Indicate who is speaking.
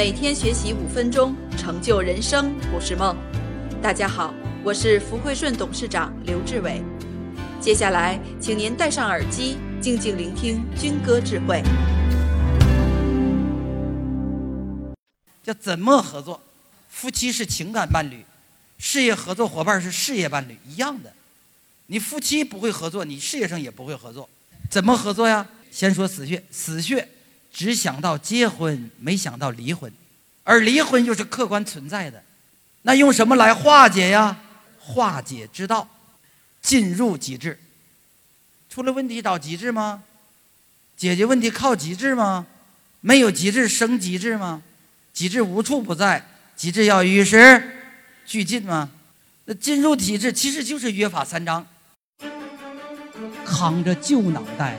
Speaker 1: 每天学习五分钟，成就人生不是梦。大家好，我是福汇顺董事长刘志伟。接下来，请您戴上耳机，静静聆听军歌智慧。
Speaker 2: 叫怎么合作？夫妻是情感伴侣，事业合作伙伴是事业伴侣，一样的。你夫妻不会合作，你事业上也不会合作。怎么合作呀？先说死穴，死穴只想到结婚，没想到离婚，而离婚又是客观存在的。那用什么来化解呀？化解之道，进入极致。出了问题找极致吗？解决问题靠极致吗？没有极致生极致吗？极致无处不在，极致要与时俱进吗？那进入体制其实就是约法三章。
Speaker 3: 扛着旧脑袋